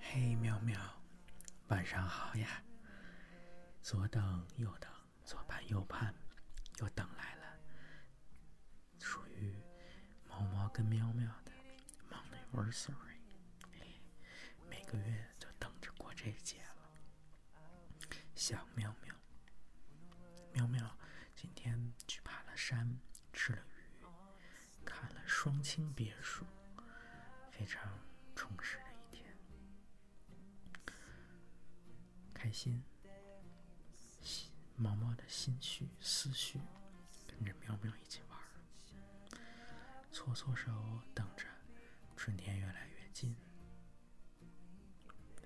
嘿，喵喵，晚上好呀！左等右等，左盼右盼，又等来了属于毛毛跟喵喵的 anniversary，每个月都等着过这节了。小喵喵，喵喵今天去爬了山，吃了鱼，看了双清别墅，非常充实的一天，开心。毛毛的心绪思绪，跟着喵喵一起玩，搓搓手，等着春天越来越近，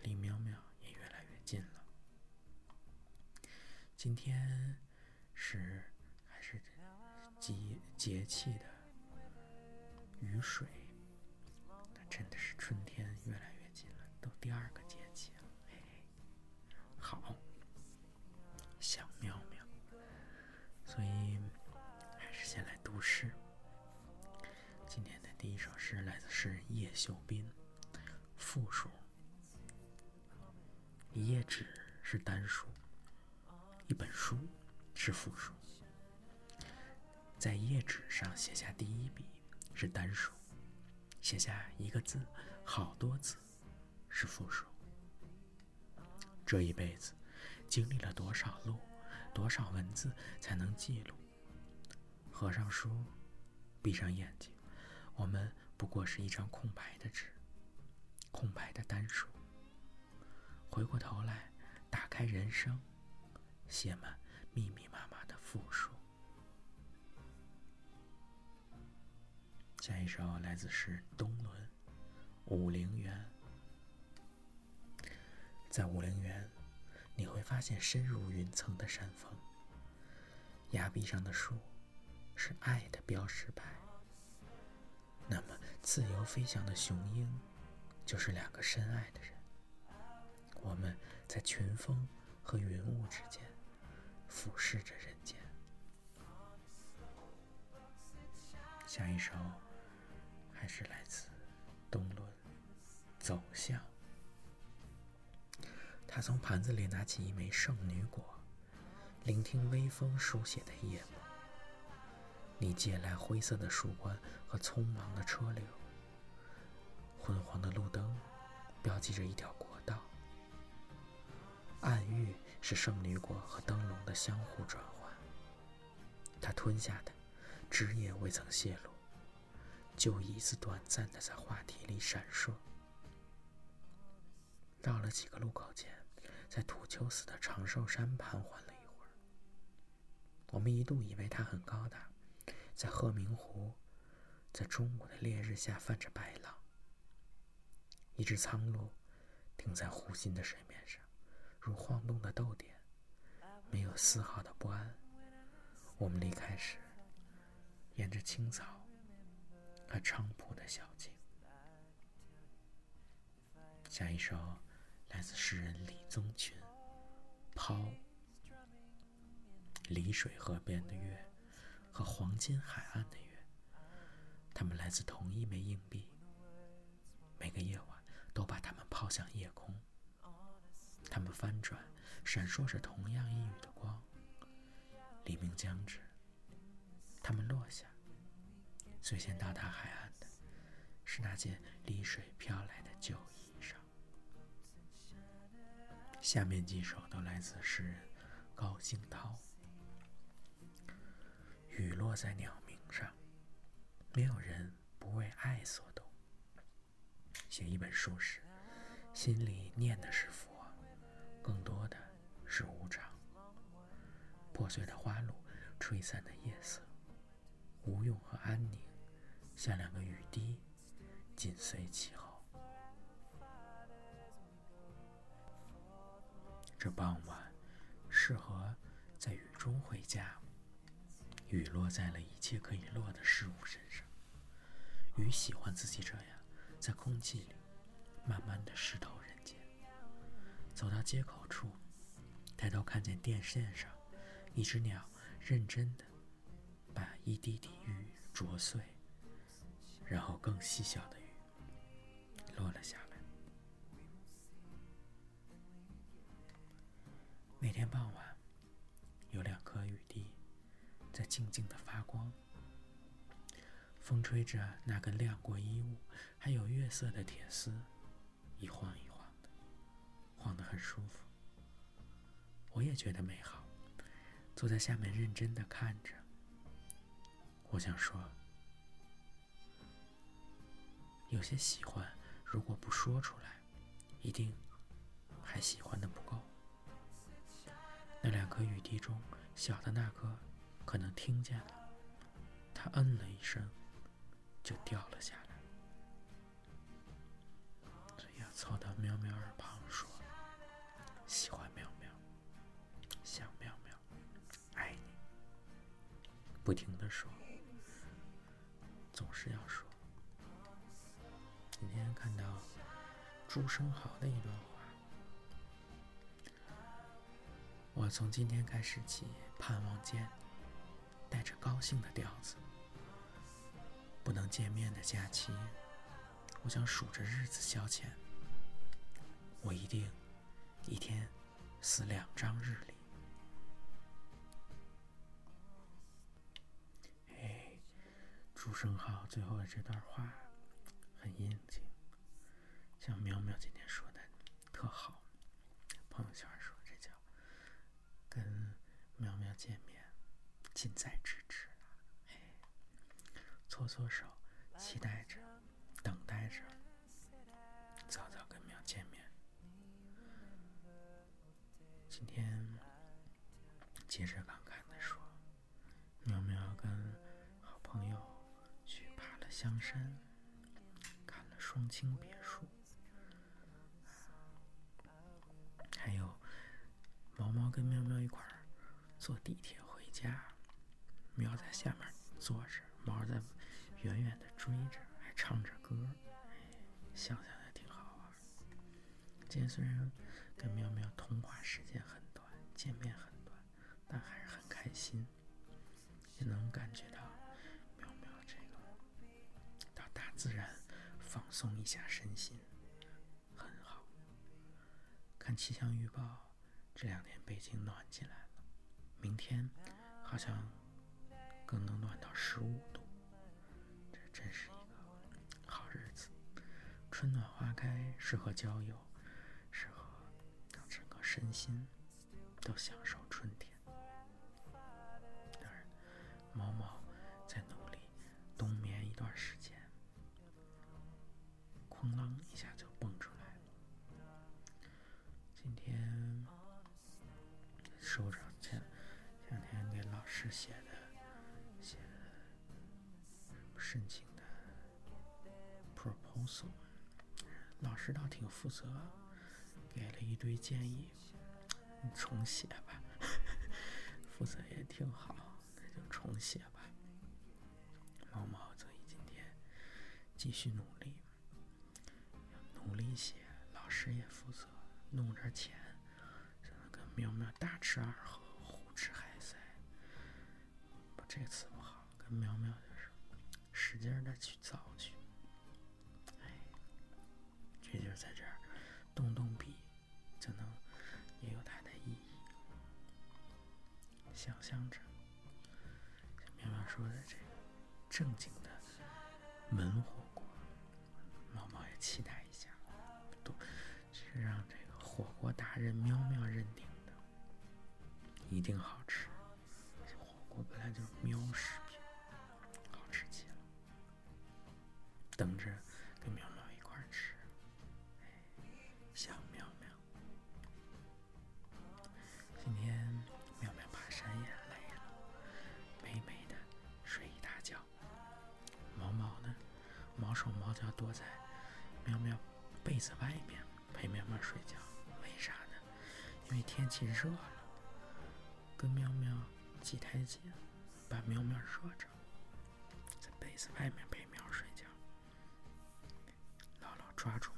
离喵喵也越来越近了。今天是还是节节气的雨水，真的是春天越来越近了，都第二个节气了，嘿嘿，好。想喵喵，所以还是先来读诗。今天的第一首诗来自诗人叶秀斌，复数。一页纸是单数，一本书是复数。在页纸上写下第一笔是单数，写下一个字、好多字是复数。这一辈子。经历了多少路，多少文字才能记录？合上书，闭上眼睛，我们不过是一张空白的纸，空白的单数。回过头来，打开人生，写满密密麻麻的复数。首来自诗人东轮，《武陵源》。在武陵源。你会发现深入云层的山峰，崖壁上的树是爱的标识牌。那么，自由飞翔的雄鹰就是两个深爱的人。我们在群峰和云雾之间俯视着人间。下一首还是来自东轮，《走向》。他从盘子里拿起一枚圣女果，聆听微风书写的夜幕。你借来灰色的树冠和匆忙的车流，昏黄的路灯标记着一条国道。暗喻是圣女果和灯笼的相互转换。他吞下的汁液未曾泄露，就一次短暂的在话题里闪烁。绕了几个路口前。在土丘寺的长寿山盘桓了一会儿，我们一度以为它很高大，在鹤鸣湖，在中午的烈日下泛着白浪。一只苍鹭停在湖心的水面上，如晃动的豆点，没有丝毫的不安。我们离开时，沿着青草和菖蒲的小径。下一首。来自诗人李宗群，抛。丽水河边的月和黄金海岸的月，它们来自同一枚硬币。每个夜晚都把它们抛向夜空，它们翻转，闪烁着同样一缕的光。黎明将至，它们落下，最先到达海岸的是那件离水飘来的旧衣裳。下面几首都来自诗人高兴涛。雨落在鸟鸣上，没有人不为爱所动。写一本书时，心里念的是佛，更多的是无常。破碎的花露，吹散的夜色，无用和安宁，像两个雨滴，紧随其后。这傍晚，适合在雨中回家。雨落在了一切可以落的事物身上。雨喜欢自己这样，在空气里慢慢的湿透人间。走到街口处，抬头看见电线上一只鸟认真的把一滴滴雨啄碎，然后更细小的雨落了下来。那天傍晚，有两颗雨滴在静静的发光，风吹着那根晾过衣物还有月色的铁丝，一晃一晃的，晃得很舒服。我也觉得美好，坐在下面认真的看着。我想说，有些喜欢，如果不说出来，一定还喜欢的不够。那两颗雨滴中，小的那颗可能听见了，它嗯了一声，就掉了下来。所以要凑到喵喵耳旁说：“喜欢喵喵，想喵喵，爱你。”不停的说。总是要朱生豪的一段话，我从今天开始起盼望见，带着高兴的调子。不能见面的假期，我想数着日子消遣。我一定一天撕两张日历。朱生浩最后的这段话很应景，像苗苗今天说的特好。朋友圈说这叫跟苗苗见面，近在咫尺了。搓搓手，期待着，等待着，早早跟苗见面。今天接着刚看的说，苗苗跟好朋友去爬了。香山看了双清别墅，还有毛毛跟喵喵一块儿坐地铁回家，喵在下面坐着，毛在远远的追着，还唱着歌，想想也挺好玩。今天虽然跟喵喵通话时间很短，见面很短，但还是很开心，也能感觉到喵喵这个到大。自然放松一下身心，看气象预报，这两天北京暖起来了，明天好像更能暖到十五度，这真是一个好日子。春暖花开，适合郊游，适合让整个身心都享受春天。当然，毛毛在努力冬眠一段时间。哐啷申请的 proposal，老师倒挺负责，给了一堆建议，重写吧，负责也挺好，那就重写吧。毛毛则以今天继续努力。努力写，老师也负责，弄点钱，才能跟苗苗大吃二喝，胡吃海塞。不，这次不好，跟苗苗就是使劲的去造去。哎，这就是在这儿动动笔，就能也有它的意义。想象着，喵喵说的这个正经的门火锅，毛毛也期待一下，都。是让这个火锅达人喵喵认定的，一定好吃。这火锅本来就是喵食毛手毛脚躲在喵喵被子外面。陪喵喵睡觉，为啥呢？因为天气热了，跟喵喵挤太紧，把喵喵热着，在被子外面陪喵睡觉，牢牢抓住。